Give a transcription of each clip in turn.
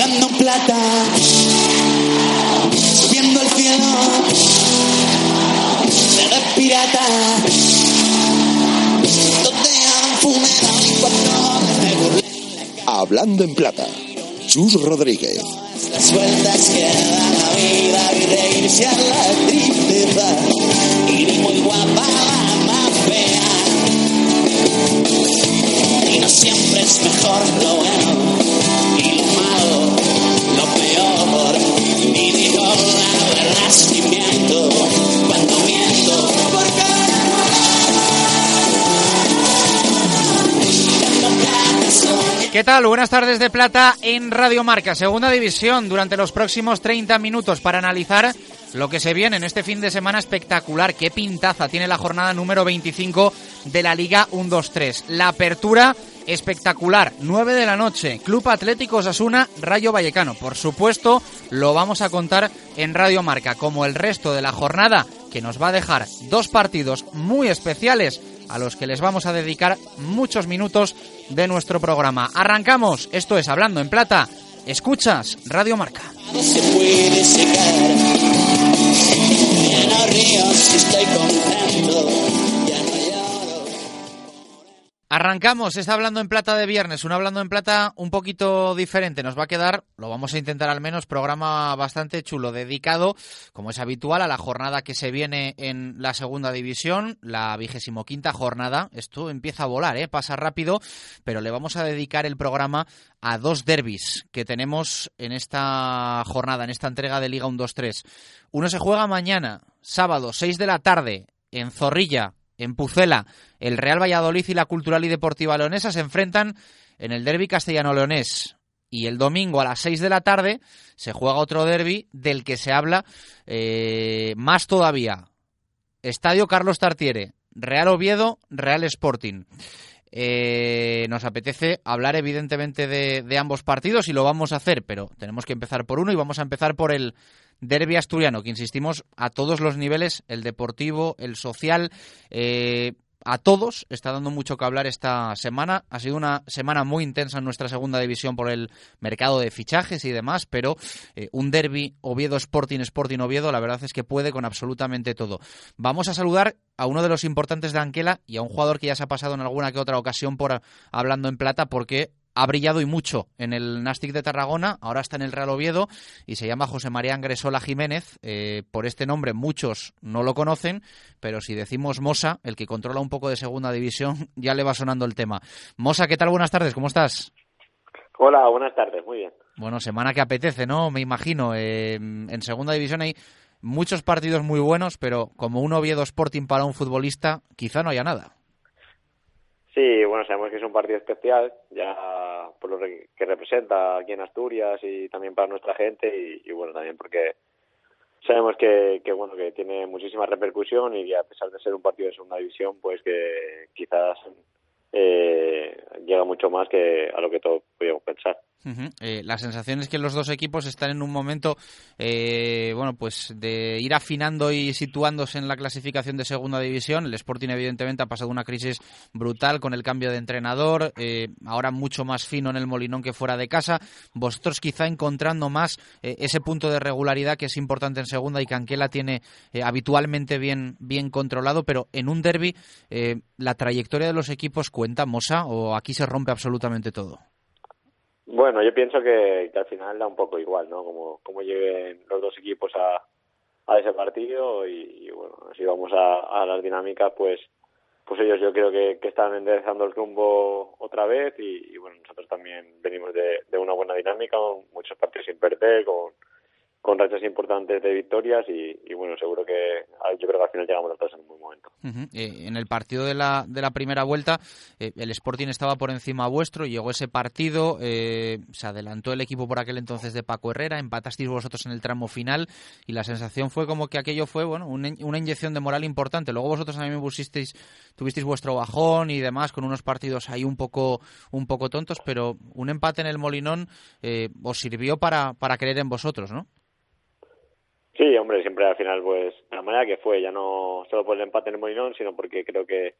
hablando en plata, subiendo el cielo, de pirata. Hablando en plata. Chus Rodríguez. Las vueltas que da la vida y reírse a la tristeza. Y ni muy guapa la más fea. Y no siempre es mejor lo bueno ¿Qué tal? Buenas tardes de plata en Radio Marca, segunda división, durante los próximos 30 minutos para analizar lo que se viene en este fin de semana espectacular. Qué pintaza tiene la jornada número 25 de la Liga 1-2-3. La apertura espectacular, 9 de la noche, Club Atlético Osasuna, Rayo Vallecano. Por supuesto, lo vamos a contar en Radio Marca, como el resto de la jornada, que nos va a dejar dos partidos muy especiales a los que les vamos a dedicar muchos minutos de nuestro programa. Arrancamos, esto es Hablando en Plata. Escuchas Radio Marca. se puede secar. Estoy. Arrancamos, está hablando en plata de viernes, un hablando en plata un poquito diferente. Nos va a quedar, lo vamos a intentar al menos, programa bastante chulo, dedicado, como es habitual, a la jornada que se viene en la segunda división, la vigésimo quinta jornada. Esto empieza a volar, ¿eh? pasa rápido, pero le vamos a dedicar el programa a dos derbis que tenemos en esta jornada, en esta entrega de Liga 1-2-3. Uno se juega mañana, sábado, 6 de la tarde, en Zorrilla, en Pucela, el Real Valladolid y la Cultural y Deportiva Leonesa se enfrentan en el derby castellano-leonés. Y el domingo a las 6 de la tarde se juega otro derby del que se habla eh, más todavía. Estadio Carlos Tartiere, Real Oviedo, Real Sporting. Eh, nos apetece hablar evidentemente de, de ambos partidos y lo vamos a hacer, pero tenemos que empezar por uno y vamos a empezar por el derby asturiano, que insistimos a todos los niveles, el deportivo, el social, eh, a todos está dando mucho que hablar esta semana. Ha sido una semana muy intensa en nuestra segunda división por el mercado de fichajes y demás, pero eh, un derby Oviedo Sporting Sporting Oviedo, la verdad es que puede con absolutamente todo. Vamos a saludar a uno de los importantes de Anquela y a un jugador que ya se ha pasado en alguna que otra ocasión por hablando en plata porque ha brillado y mucho en el Nastic de Tarragona, ahora está en el Real Oviedo y se llama José María Angresola Jiménez. Eh, por este nombre muchos no lo conocen, pero si decimos Mosa, el que controla un poco de segunda división, ya le va sonando el tema. Mosa, ¿qué tal? Buenas tardes, ¿cómo estás? Hola, buenas tardes, muy bien. Bueno, semana que apetece, ¿no? Me imagino. Eh, en segunda división hay muchos partidos muy buenos, pero como un Oviedo Sporting para un futbolista, quizá no haya nada. Sí, bueno, sabemos que es un partido especial, ya por lo que representa aquí en Asturias y también para nuestra gente y, bueno, también porque sabemos que, que, bueno, que tiene muchísima repercusión y a pesar de ser un partido de segunda división, pues que quizás eh, llega mucho más que a lo que todos podíamos pensar. Uh -huh. eh, la sensación es que los dos equipos están en un momento, eh, bueno, pues de ir afinando y situándose en la clasificación de segunda división. El Sporting, evidentemente, ha pasado una crisis brutal con el cambio de entrenador, eh, ahora mucho más fino en el Molinón que fuera de casa. Vosotros, quizá encontrando más eh, ese punto de regularidad que es importante en segunda y que Anquela tiene habitualmente bien, bien controlado, pero en un derby, ¿la trayectoria de los equipos cuenta, Mosa, o aquí se rompe absolutamente todo? Bueno, yo pienso que, al final da un poco igual, ¿no? Como, como lleguen los dos equipos a, a ese partido y, bueno, si vamos a, a las dinámicas, pues pues ellos yo creo que, que están enderezando el rumbo otra vez y, y bueno, nosotros también venimos de, de, una buena dinámica, muchos partidos sin perder, con, con rachas importantes de victorias y, bueno, seguro que yo creo que al final llegamos los dos en un buen momento. Eh, en el partido de la, de la primera vuelta, eh, el Sporting estaba por encima vuestro, llegó ese partido, eh, se adelantó el equipo por aquel entonces de Paco Herrera, empatasteis vosotros en el tramo final y la sensación fue como que aquello fue bueno una, una inyección de moral importante. Luego vosotros también pusisteis, tuvisteis vuestro bajón y demás con unos partidos ahí un poco, un poco tontos, pero un empate en el Molinón eh, os sirvió para, para creer en vosotros, ¿no? Sí, hombre, siempre al final, pues, de la manera que fue, ya no solo por el empate en el Molinón, sino porque creo que,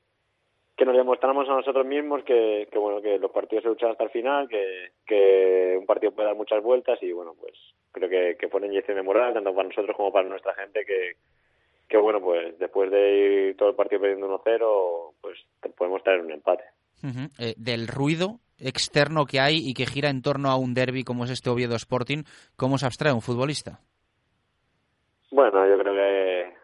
que nos demostramos a nosotros mismos que, que bueno que los partidos se luchan hasta el final, que, que un partido puede dar muchas vueltas y bueno pues creo que, que pone inyección de moral tanto para nosotros como para nuestra gente que, que bueno pues después de ir todo el partido perdiendo 1-0 pues podemos traer un empate. Eh, del ruido externo que hay y que gira en torno a un derby como es este Oviedo Sporting, ¿cómo se abstrae un futbolista? Bueno, yo creo que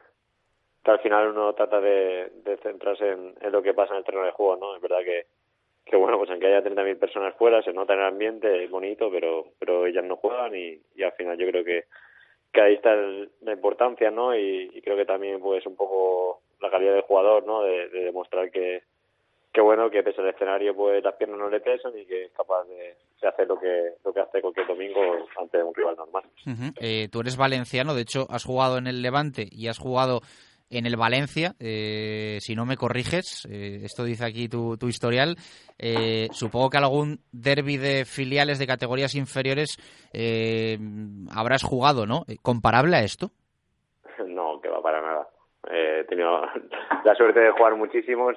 al final uno trata de, centrarse en, lo que pasa en el terreno de juego, ¿no? Es verdad que, que bueno, pues aunque haya 30.000 personas fuera, se nota en el ambiente, es bonito, pero, pero ellas no juegan y, al final yo creo que, que ahí está la importancia, ¿no? Y, creo que también pues un poco la calidad del jugador, ¿no? De, demostrar que, que bueno, que pese al escenario pues las piernas no le pesan y que es capaz de, hacer lo que, lo que hace cualquier domingo ante un rival normal. Eh, tú eres valenciano, de hecho has jugado en el Levante y has jugado en el Valencia, eh, si no me corriges, eh, esto dice aquí tu, tu historial, eh, supongo que algún derby de filiales de categorías inferiores habrás jugado, ¿no? ¿Comparable a esto? No, que va para nada. he tenido la suerte de jugar muchísimos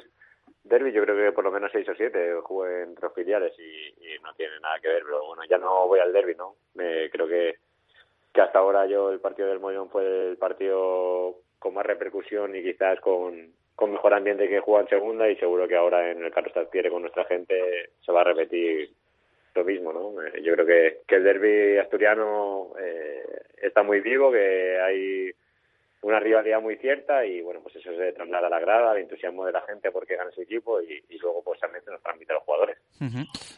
derby, yo creo que por lo menos seis o siete jugué entre filiales y, no tiene nada que ver, pero bueno, ya no voy al derby, ¿no? creo que, que hasta ahora yo el partido del Mollón fue el partido con más repercusión y quizás con, con mejor ambiente que juega en segunda y seguro que ahora en el Carlos Tartiere con nuestra gente se va a repetir lo mismo, ¿no? Eh, yo creo que, que el derby asturiano eh, está muy vivo, que hay una rivalidad muy cierta y bueno, pues eso se traslada a la grada, el entusiasmo de la gente porque gana su equipo y, luego pues también se nos transmite a los jugadores.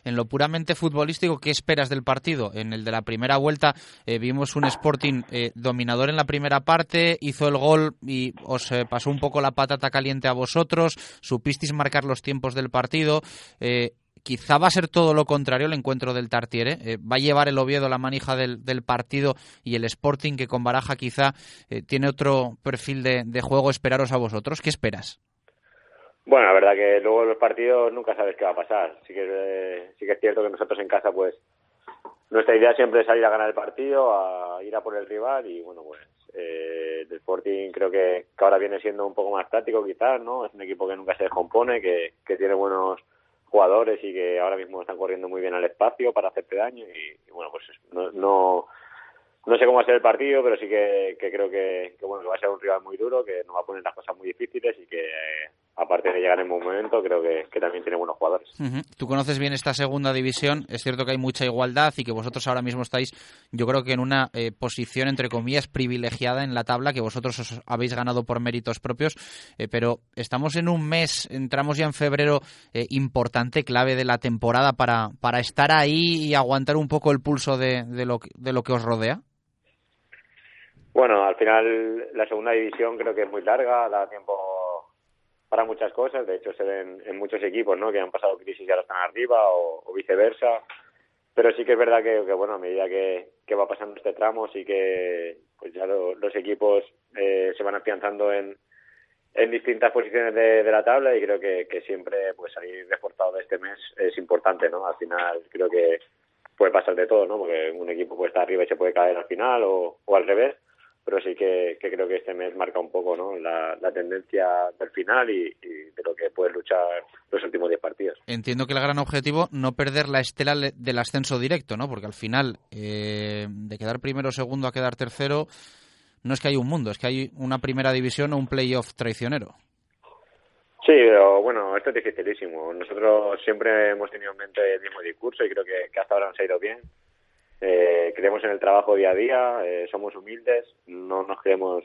En lo puramente futbolístico, ¿qué esperas del partido? En el de la primera vuelta eh, vimos un Sporting eh, dominador en la primera parte, hizo el gol y os eh, pasó un poco la patata caliente a vosotros, supisteis marcar los tiempos del partido quizá va a ser todo lo contrario el encuentro del Tartiere. Eh, va a llevar el Oviedo la manija del, partido y el Sporting, que con Baraja quizá eh, tiene otro perfil de, juego, esperaros a vosotros. ¿Qué esperas? Bueno, la verdad que luego los partidos nunca sabes qué va a pasar. Sí que, sí que es cierto que nosotros en casa, pues, nuestra idea siempre es salir a ganar el partido, a ir a por el rival y, bueno, pues, eh, el Sporting creo que, ahora viene siendo un poco más táctico quizás, ¿no? Es un equipo que nunca se descompone, que, que tiene buenos jugadores y que ahora mismo están corriendo muy bien al espacio para hacerte daño y, bueno pues no, no, no sé cómo va a ser el partido pero sí que, creo que, bueno que va a ser un rival muy duro que nos va a poner las cosas muy difíciles y que aparte de llegar en un momento creo que, también tiene buenos jugadores. Tú conoces bien esta segunda división es cierto que hay mucha igualdad y que vosotros ahora mismo estáis yo creo que en una eh, posición entre comillas privilegiada en la tabla que vosotros os habéis ganado por méritos propios eh, pero estamos en un mes entramos ya en febrero eh, importante clave de la temporada para para estar ahí y aguantar un poco el pulso de, de lo de lo que os rodea. Bueno, al final la segunda división creo que es muy larga, da tiempo para muchas cosas. De hecho, se ven en muchos equipos ¿no? que han pasado crisis y ahora están arriba o, viceversa. Pero sí que es verdad que, bueno, a medida que, va pasando este tramo, sí que pues ya los equipos eh, se van afianzando en, en distintas posiciones de, la tabla y creo que, siempre pues salir reforzado de este mes es importante, ¿no? Al final creo que puede pasar de todo, ¿no? Porque un equipo puede estar arriba y se puede caer al final o, o al revés pero sí que, creo que este mes marca un poco ¿no? la, tendencia del final y, de lo que puede luchar los últimos 10 partidos. Entiendo que el gran objetivo no perder la estela del ascenso directo, ¿no? porque al final eh, de quedar primero o segundo a quedar tercero no es que hay un mundo, es que hay una primera división o un playoff traicionero. Sí, pero bueno, esto es dificilísimo. Nosotros siempre hemos tenido en mente el mismo discurso y creo que, que hasta ahora nos ha ido bien eh, creemos en el trabajo día a día, eh, somos humildes, no nos creemos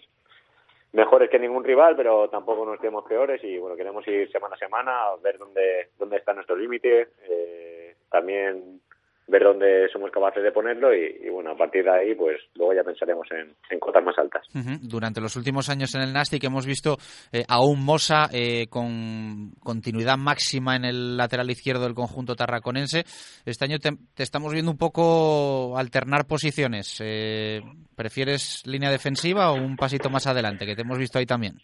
mejores que ningún rival, pero tampoco nos creemos peores y bueno, queremos ir semana a semana a ver dónde, dónde está nuestro límite. Eh, también ver dónde somos capaces de ponerlo y, bueno, a partir de ahí pues luego ya pensaremos en, en cotas más altas. Durante los últimos años en el Nastic hemos visto eh, a un Mosa eh, con continuidad máxima en el lateral izquierdo del conjunto tarraconense. Este año te, estamos viendo un poco alternar posiciones. Eh, ¿Prefieres línea defensiva o un pasito más adelante, que te hemos visto ahí también?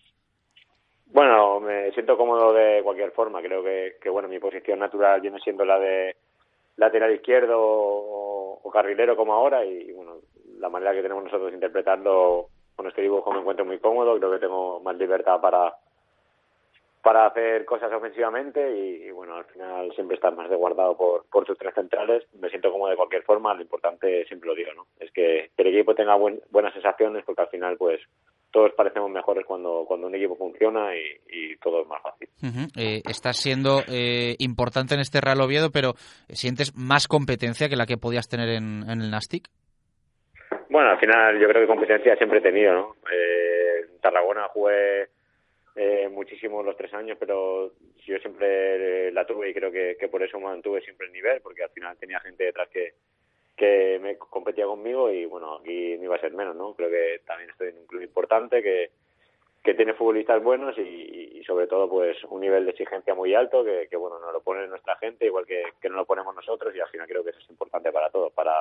Bueno, me siento cómodo de cualquier forma. Creo que, que bueno, mi posición natural viene siendo la de lateral izquierdo o, carrilero como ahora y, bueno, la manera que tenemos nosotros de interpretarlo con este dibujo me encuentro muy cómodo, creo que tengo más libertad para para hacer cosas ofensivamente y, bueno, al final siempre estás más desguardado por, por tus tres centrales. Me siento como de cualquier forma, lo importante siempre lo digo, ¿no? Es que, el equipo tenga buenas sensaciones porque al final pues todos parecemos mejores cuando, cuando un equipo funciona y, todo es más fácil. Eh, estás siendo eh, importante en este Real Oviedo, pero ¿sientes más competencia que la que podías tener en, el Nastic? Bueno, al final yo creo que competencia siempre he tenido, ¿no? Eh, en Tarragona jugué eh, muchísimo los tres años, pero yo siempre la tuve y creo que, que por eso mantuve siempre el nivel, porque al final tenía gente detrás que, que me competía conmigo y bueno, aquí no iba a ser menos, ¿no? Creo que también estoy en un club importante que, que tiene futbolistas buenos y, sobre todo pues un nivel de exigencia muy alto que, que bueno, nos lo pone nuestra gente igual que, que nos lo ponemos nosotros y al final creo que eso es importante para todos, para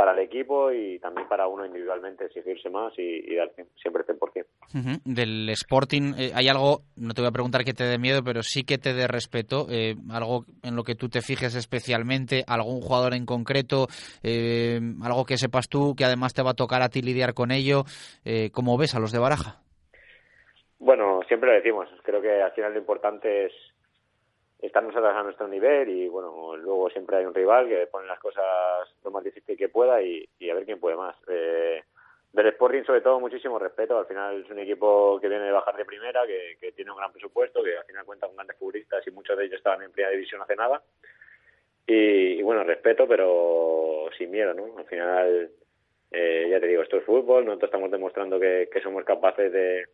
para el equipo y también para uno individualmente exigirse más y, dar siempre el 100%. Del Sporting, eh, ¿hay algo, no te voy a preguntar que te dé miedo, pero sí que te dé respeto? Eh, ¿Algo en lo que tú te fijes especialmente? ¿Algún jugador en concreto? Eh, ¿Algo que sepas tú que además te va a tocar a ti lidiar con ello? ¿Cómo ves a los de Baraja? Bueno, siempre lo decimos. Creo que al final lo importante es estar nosotros a nuestro nivel y bueno, luego siempre hay un rival que pone las cosas lo más difícil que pueda y, a ver quién puede más. Eh, del Sporting sobre todo muchísimo respeto, al final es un equipo que viene de bajar de primera, que, tiene un gran presupuesto, que al final cuenta con grandes futbolistas y muchos de ellos estaban en primera división hace nada. Y, bueno, respeto, pero sin miedo, ¿no? Al final, eh, ya te digo, esto es fútbol, nosotros estamos demostrando que somos capaces de,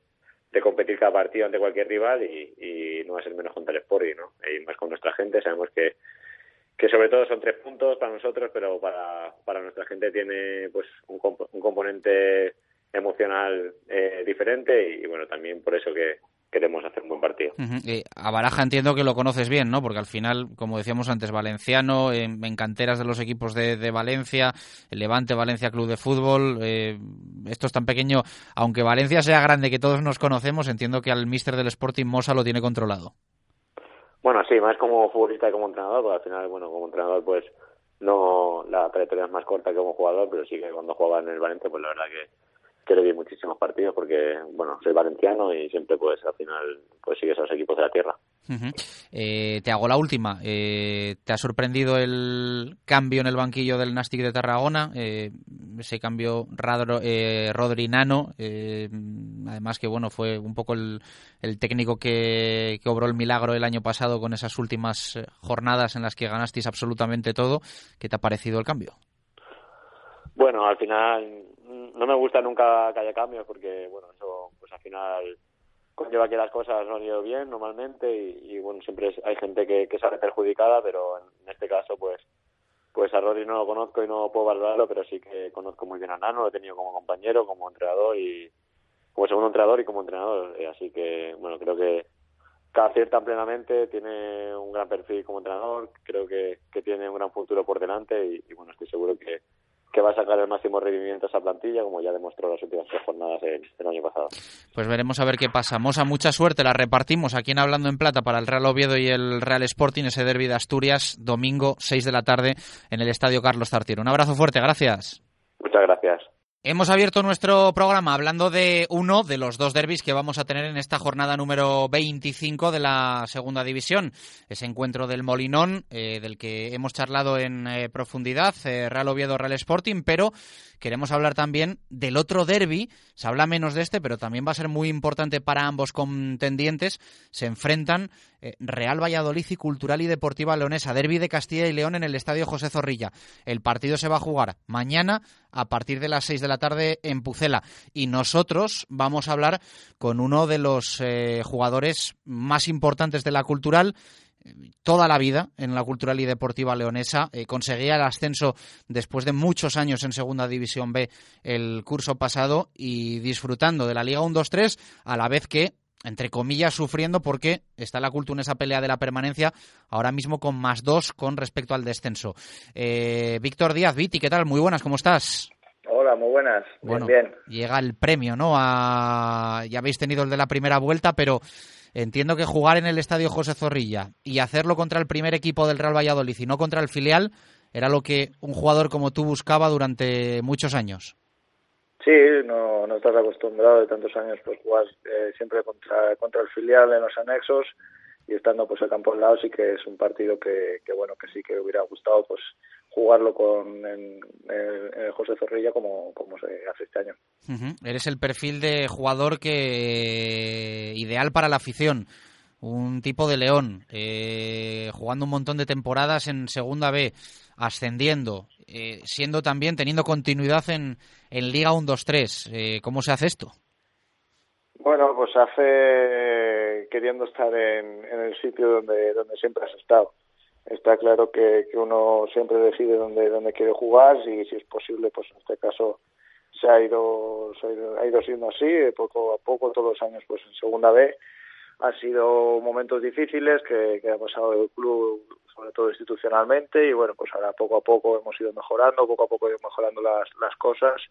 de competir cada partido ante cualquier rival y, no va a ser menos contra el Sporting, ¿no? Y más con nuestra gente, sabemos que, que sobre todo son tres puntos para nosotros, pero para, para nuestra gente tiene pues un, un componente emocional eh, diferente y bueno, también por eso que, queremos hacer un buen partido. A Baraja entiendo que lo conoces bien, ¿no? Porque al final, como decíamos antes, valenciano, en, canteras de los equipos de, Valencia, el Levante Valencia Club de Fútbol, eh, esto es tan pequeño, aunque Valencia sea grande que todos nos conocemos, entiendo que al míster del Sporting Mosa lo tiene controlado. Bueno, sí, más como futbolista que como entrenador, porque al final, bueno, como entrenador pues no la trayectoria es más corta que como jugador, pero sí que cuando juega en el Valencia, pues la verdad que que le di muchísimos partidos porque, bueno, soy valenciano y siempre pues al final pues sigues a los equipos de la tierra. Eh, te hago la última. Eh, ¿Te ha sorprendido el cambio en el banquillo del Nastic de Tarragona? Eh, ese cambio Rodrinano, además que bueno fue un poco el, técnico que, que, obró el milagro el año pasado con esas últimas jornadas en las que ganasteis absolutamente todo. ¿Qué te ha parecido el cambio? Bueno, al final no me gusta nunca que haya cambios porque, bueno, eso pues al final conlleva que las cosas no han ido bien normalmente y, bueno, siempre hay gente que, sale perjudicada, pero en, este caso pues pues a Rodri no lo conozco y no puedo valorarlo, pero sí que conozco muy bien a Nano, lo he tenido como compañero, como entrenador y como segundo entrenador y como entrenador, eh, así que bueno, creo que, aciertan plenamente, tiene un gran perfil como entrenador, creo que, que tiene un gran futuro por delante y bueno, estoy seguro que, que va a sacar el máximo rendimiento a esa plantilla, como ya demostró las últimas tres jornadas el, año pasado. Pues veremos a ver qué pasa. Mosa, mucha suerte, la repartimos aquí en Hablando en Plata para el Real Oviedo y el Real Sporting, ese derby de Asturias, domingo 6 de la tarde en el Estadio Carlos Tartiero. Un abrazo fuerte, gracias. Muchas gracias. Hemos abierto nuestro programa hablando de uno de los dos derbis que vamos a tener en esta jornada número 25 de la segunda división. Ese encuentro del Molinón, eh, del que hemos charlado en eh, profundidad, eh, Real Oviedo, Real Sporting, pero queremos hablar también del otro derby. Se habla menos de este, pero también va a ser muy importante para ambos contendientes. Se enfrentan Real Valladolid y Cultural y Deportiva Leonesa, derby de Castilla y León en el Estadio José Zorrilla. El partido se va a jugar mañana a partir de las 6 de la tarde en Pucela. Y nosotros vamos a hablar con uno de los eh, jugadores más importantes de la cultural toda la vida en la cultural y deportiva leonesa. Eh, conseguía el ascenso después de muchos años en Segunda División B el curso pasado y disfrutando de la Liga 1-2-3 a la vez que entre comillas, sufriendo porque está la cultura en esa pelea de la permanencia ahora mismo con más dos con respecto al descenso. Eh, Víctor Díaz, Viti, ¿qué tal? Muy buenas, ¿cómo estás? Hola, muy buenas. Bueno, bien, llega el premio, ¿no? Ya habéis tenido el de la primera vuelta, pero entiendo que jugar en el Estadio José Zorrilla y hacerlo contra el primer equipo del Real Valladolid y no contra el filial era lo que un jugador como tú buscaba durante muchos años. Sí, no, no estás acostumbrado de tantos años pues jugar eh, siempre contra, contra el filial en los anexos y estando pues el campo al lado sí que es un partido que, que bueno que sí que hubiera gustado pues jugarlo con en, José Zorrilla como, como se hace este año. Eres el perfil de jugador que ideal para la afición un tipo de león, eh, jugando un montón de temporadas en Segunda B, ascendiendo, eh, siendo también, teniendo continuidad en, en Liga 1-2-3. Eh, ¿Cómo se hace esto? Bueno, pues hace queriendo estar en, el sitio donde, donde siempre has estado. Está claro que, uno siempre decide dónde, dónde quiere jugar y si es posible, pues en este caso se ha ido, se ha ido, ha ido siendo así, poco a poco, todos los años pues en Segunda B han sido momentos difíciles que, que ha pasado el club, sobre todo institucionalmente, y bueno, pues ahora poco a poco hemos ido mejorando, poco a poco ido mejorando las, las cosas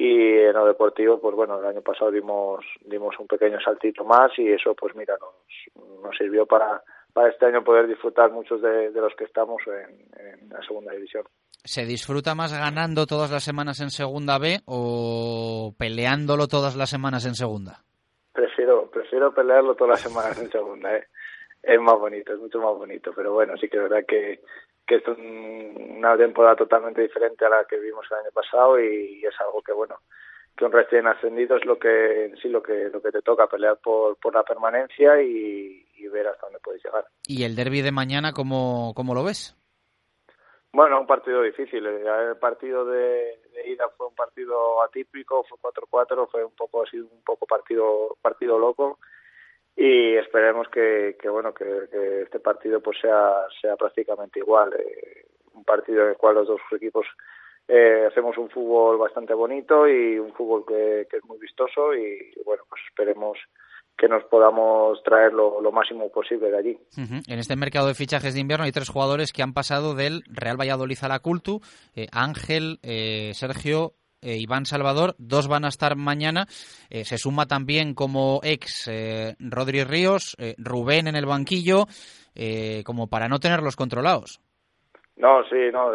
y en lo deportivo, pues bueno, el año pasado dimos, dimos un pequeño saltito más y eso, pues mira, nos, nos sirvió para, para este año poder disfrutar muchos de, de los que estamos en, en la segunda división. ¿Se disfruta más ganando todas las semanas en segunda B o peleándolo todas las semanas en segunda? prefiero prefiero pelearlo todas las semanas en segunda ¿eh? es más bonito es mucho más bonito pero bueno sí que es verdad que que es un, una temporada totalmente diferente a la que vimos el año pasado y, es algo que bueno que un recién ascendido es lo que sí lo que lo que te toca pelear por, por la permanencia y, y ver hasta dónde puedes llegar. Y el derby de mañana cómo cómo lo ves bueno, un partido difícil. El partido de, de ida fue un partido atípico, fue 4-4, fue un poco así un poco partido partido loco y esperemos que, que bueno que, este partido pues sea sea prácticamente igual. Eh, un partido en el cual los dos equipos eh, hacemos un fútbol bastante bonito y un fútbol que, es muy vistoso y bueno pues esperemos que nos podamos traer lo, lo máximo posible de allí. En este mercado de fichajes de invierno hay tres jugadores que han pasado del Real Valladolid a la Cultu, eh, Ángel, eh, Sergio eh, Iván Salvador, dos van a estar mañana. Eh, se suma también como ex eh, Rodri Ríos, eh, Rubén en el banquillo, eh, como para no tenerlos controlados. No, sí, no,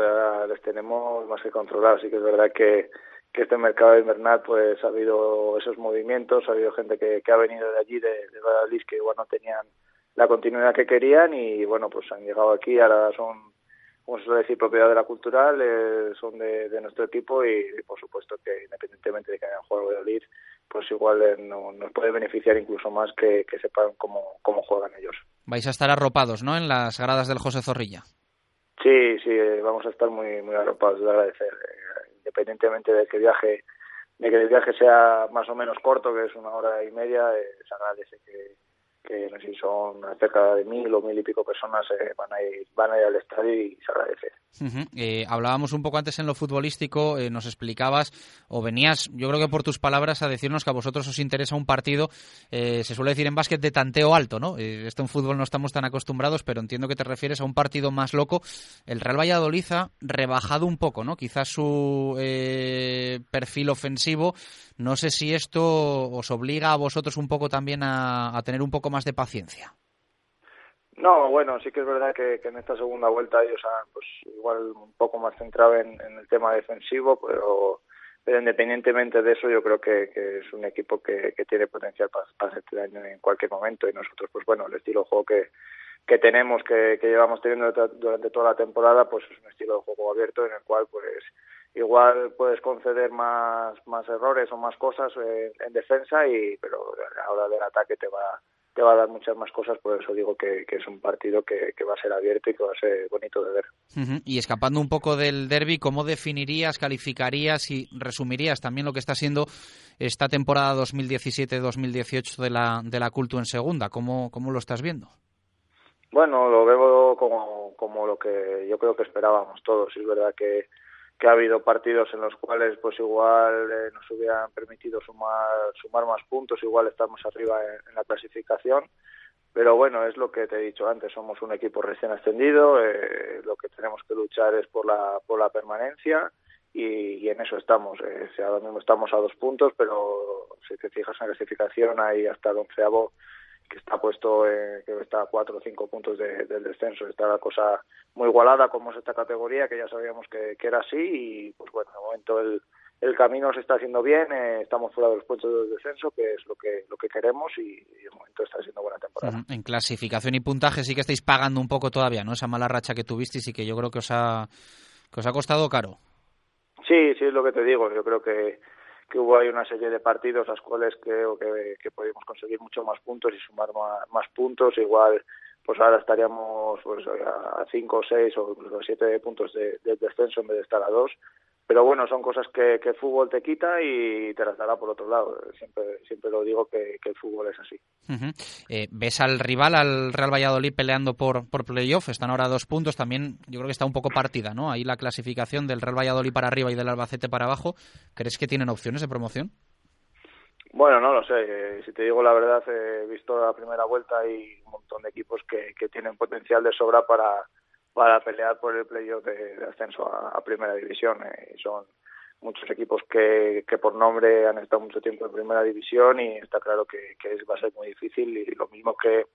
les tenemos más que controlados. Sí que es verdad que, este mercado invernal pues ha habido esos movimientos, ha habido gente que, que ha venido de allí, de, de que igual no tenían la continuidad que querían y bueno, pues han llegado aquí, ahora son, como se suele decir, propiedad de la cultural, eh, son de, de, nuestro equipo y, y, por supuesto que independientemente de que hayan jugado Valladolid, pues igual eh, no, nos puede beneficiar incluso más que, que sepan cómo, cómo juegan ellos. Vais a estar arropados, ¿no?, en las gradas del José Zorrilla. Sí, sí, vamos a estar muy muy arropados, de agradecer. Eh, independientemente de que viaje de que el viaje sea más o menos corto, que es una hora y media, eh, se agradece que, que no sé si son cerca de mil o mil y pico personas eh, van a ir van a ir al estadio y se agradece. Eh, hablábamos un poco antes en lo futbolístico, eh, nos explicabas o venías, yo creo que por tus palabras, a decirnos que a vosotros os interesa un partido, eh, se suele decir en básquet de tanteo alto, ¿no? Esto en fútbol no estamos tan acostumbrados, pero entiendo que te refieres a un partido más loco. El Real Valladolid ha rebajado un poco, ¿no? Quizás su perfil ofensivo. No sé si esto os obliga a vosotros un poco también a tener un poco más de paciencia. No, bueno, sí que es verdad que, que en esta segunda vuelta ellos han, pues igual un poco más centrado en, el tema defensivo, pero, independientemente de eso, yo creo que, es un equipo que, tiene potencial para, para hacerte daño en cualquier momento. Y nosotros, pues bueno, el estilo de juego que, que tenemos, que, que llevamos teniendo durante toda la temporada, pues es un estilo de juego abierto en el cual, pues igual puedes conceder más más errores o más cosas en, en defensa y pero a la hora del ataque te va te va a dar muchas más cosas, por eso digo que, que es un partido que, que, va a ser abierto y que va a ser bonito de ver. Uh -huh. Y escapando un poco del derby, ¿cómo definirías, calificarías y resumirías también lo que está siendo esta temporada 2017-2018 de la, de la Cultu en segunda? ¿Cómo, ¿Cómo lo estás viendo? Bueno, lo veo como, como lo que yo creo que esperábamos todos. Es verdad que que ha habido partidos en los cuales pues igual eh, nos hubieran permitido sumar sumar más puntos igual estamos arriba en, la clasificación. Pero bueno es lo que te he dicho antes somos un equipo recién ascendido eh, lo que tenemos que luchar es por la por la permanencia y, y en eso estamos eh, si ahora mismo estamos a dos puntos pero si te fijas en la clasificación hay hasta el onceavo que está puesto, eh, que está a cuatro o cinco puntos de, del descenso. Está la cosa muy igualada como es esta categoría, que ya sabíamos que, que era así y pues bueno, de momento el, el camino se está haciendo bien, eh, estamos fuera de los puestos de descenso, que es lo que lo que queremos y, de momento está siendo buena temporada. En clasificación y puntaje sí que estáis pagando un poco todavía, ¿no? Esa mala racha que tuvisteis y que yo creo que os ha que os ha costado caro. Sí, sí es lo que te digo. Yo creo que que hubo ahí una serie de partidos las cuales creo que, que pudimos conseguir mucho más puntos y sumar más, puntos. Igual, pues ahora estaríamos pues, a cinco o seis o siete puntos de, de descenso en vez de estar a dos pero bueno, son cosas que, que, el fútbol te quita y te las dará por otro lado. Siempre, siempre lo digo que, el fútbol es así. Eh, ¿Ves al rival, al Real Valladolid, peleando por, por playoff? Están ahora a dos puntos. También yo creo que está un poco partida, ¿no? Ahí la clasificación del Real Valladolid para arriba y del Albacete para abajo. ¿Crees que tienen opciones de promoción? Bueno, no lo sé. Eh, si te digo la verdad, he visto la primera vuelta y un montón de equipos que, que tienen potencial de sobra para para pelear por el playoff de, ascenso a, Primera División. Eh, son muchos equipos que, que por nombre han estado mucho tiempo en Primera División y está claro que, que va a ser muy difícil y lo mismo que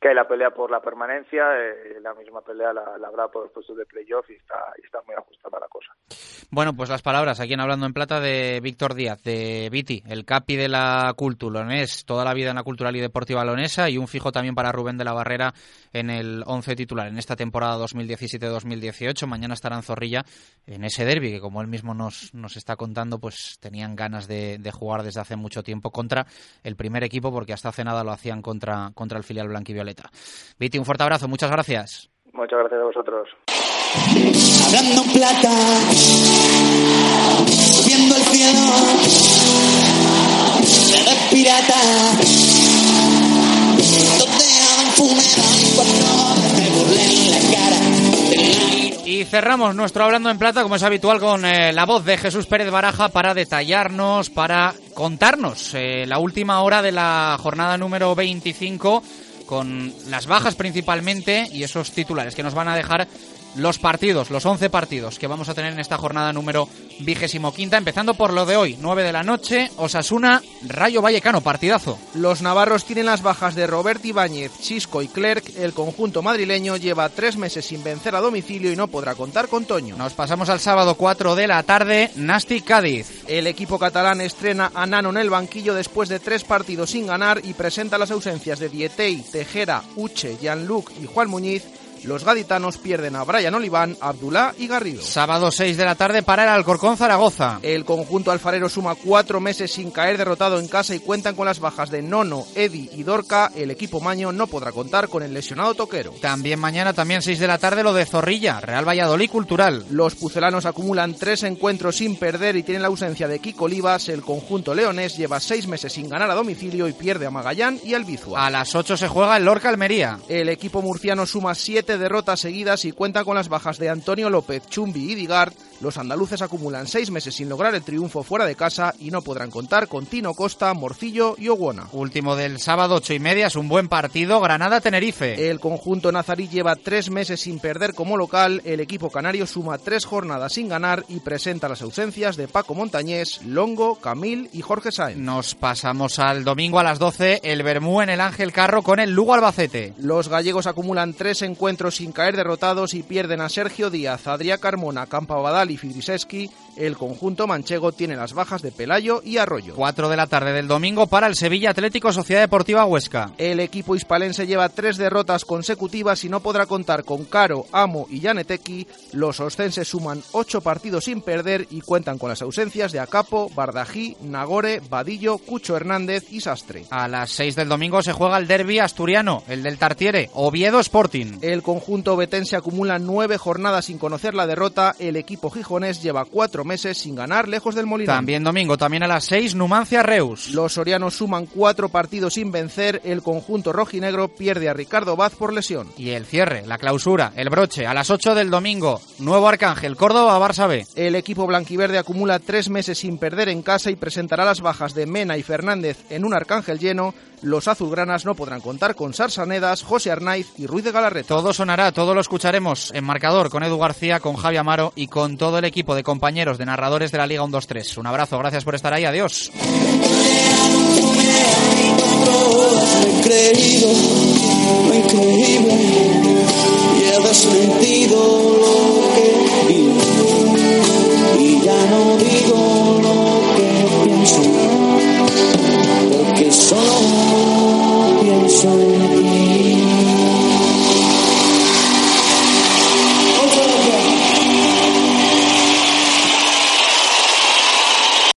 que hay la pelea por la permanencia, eh, la misma pelea la, habrá por los puestos de playoff y está, y está muy ajustada la cosa. Bueno, pues las palabras, aquí en Hablando en Plata, de Víctor Díaz, de Viti, el capi de la Culturalonés, toda la vida en la Cultural y Deportiva Lonesa y un fijo también para Rubén de la Barrera en el 11 titular en esta temporada 2017-2018. Mañana estará en Zorrilla en ese derby que, como él mismo nos, nos está contando, pues tenían ganas de, jugar desde hace mucho tiempo contra el primer equipo porque hasta hace nada lo hacían contra, contra el filial Viti, un fuerte abrazo, muchas gracias. Muchas gracias a vosotros. Hablando plata, subiendo el cielo, de pirata, me burlé en la cara. Y cerramos nuestro Hablando en Plata, como es habitual, con eh, la voz de Jesús Pérez Baraja para detallarnos, para contarnos eh, la última hora de la jornada número 25 con las bajas principalmente y esos titulares que nos van a dejar los partidos, los 11 partidos que vamos a tener en esta jornada número vigésimo quinta, empezando por lo de hoy, 9 de la noche, Osasuna, Rayo Vallecano, partidazo. Los navarros tienen las bajas de Robert Ibáñez, Chisco y Clerc, el conjunto madrileño lleva tres meses sin vencer a domicilio y no podrá contar con Toño. Nos pasamos al sábado 4 de la tarde, Nasti Cádiz. El equipo catalán estrena a Nano en el banquillo después de tres partidos sin ganar y presenta las ausencias de Dietey, Tejera, Uche, Jean-Luc y Juan Muñiz los gaditanos pierden a Brian Oliván, Abdullah y Garrido. Sábado 6 de la tarde para el Alcorcón Zaragoza. El conjunto alfarero suma cuatro meses sin caer derrotado en casa y cuentan con las bajas de Nono, Edi y Dorca. El equipo maño no podrá contar con el lesionado toquero. También mañana, también 6 de la tarde, lo de Zorrilla, Real Valladolid Cultural. Los pucelanos acumulan tres encuentros sin perder y tienen la ausencia de Kiko Olivas. El conjunto leonés lleva seis meses sin ganar a domicilio y pierde a Magallán y al Bizua. A las 8 se juega el Lorca Almería. El equipo murciano suma siete derrotas seguidas y cuenta con las bajas de Antonio López, Chumbi y Digard los andaluces acumulan seis meses sin lograr el triunfo fuera de casa y no podrán contar con Tino Costa, Morcillo y Oguona. Último del sábado, ocho y media, es un buen partido, Granada-Tenerife. El conjunto nazarí lleva tres meses sin perder como local, el equipo canario suma tres jornadas sin ganar y presenta las ausencias de Paco Montañés, Longo, Camil y Jorge Sáenz. Nos pasamos al domingo a las 12, el Bermú en el Ángel Carro con el Lugo Albacete. Los gallegos acumulan tres encuentros sin caer derrotados y pierden a Sergio Díaz, Adrià Carmona, Campa y Fidriseski, el conjunto manchego tiene las bajas de Pelayo y Arroyo. 4 de la tarde del domingo para el Sevilla Atlético Sociedad Deportiva Huesca. El equipo hispalense lleva tres derrotas consecutivas y no podrá contar con Caro, Amo y Janeteki. Los oscenses suman ocho partidos sin perder y cuentan con las ausencias de Acapo, Bardají, Nagore, Vadillo, Cucho Hernández y Sastre. A las 6 del domingo se juega el derby asturiano, el del Tartiere, Oviedo Sporting. El conjunto betense acumula nueve jornadas sin conocer la derrota. El equipo gijonés lleva cuatro meses sin ganar lejos del Molinón. También domingo, también a las 6, Numancia Reus. Los sorianos suman cuatro partidos sin vencer. El conjunto rojinegro pierde a Ricardo Vaz por lesión. Y el cierre, la clausura, el broche, a las 8 del domingo, Nuevo Arcángel, Córdoba, Barça B. El equipo blanquiverde acumula tres meses sin perder en casa y presentará las bajas de Mena y Fernández en un Arcángel lleno los azulgranas no podrán contar con Sarsanedas, José Arnaiz y Ruiz de Galarreta. Todo sonará, todo lo escucharemos en marcador con Edu García, con Javi Amaro y con todo el equipo de compañeros de narradores de la Liga 1-2-3. Un abrazo, gracias por estar ahí, adiós. y ya no digo sun.